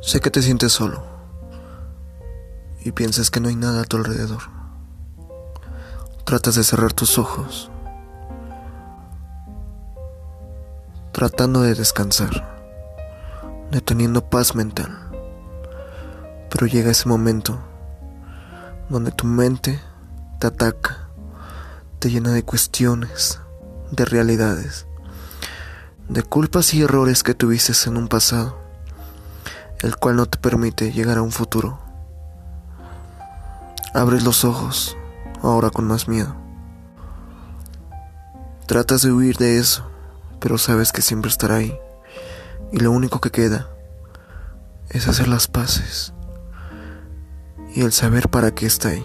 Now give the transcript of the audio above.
Sé que te sientes solo y piensas que no hay nada a tu alrededor. Tratas de cerrar tus ojos, tratando de descansar, deteniendo paz mental. Pero llega ese momento donde tu mente te ataca, te llena de cuestiones, de realidades, de culpas y errores que tuviste en un pasado el cual no te permite llegar a un futuro. Abres los ojos, ahora con más miedo. Tratas de huir de eso, pero sabes que siempre estará ahí. Y lo único que queda es hacer las paces y el saber para qué está ahí.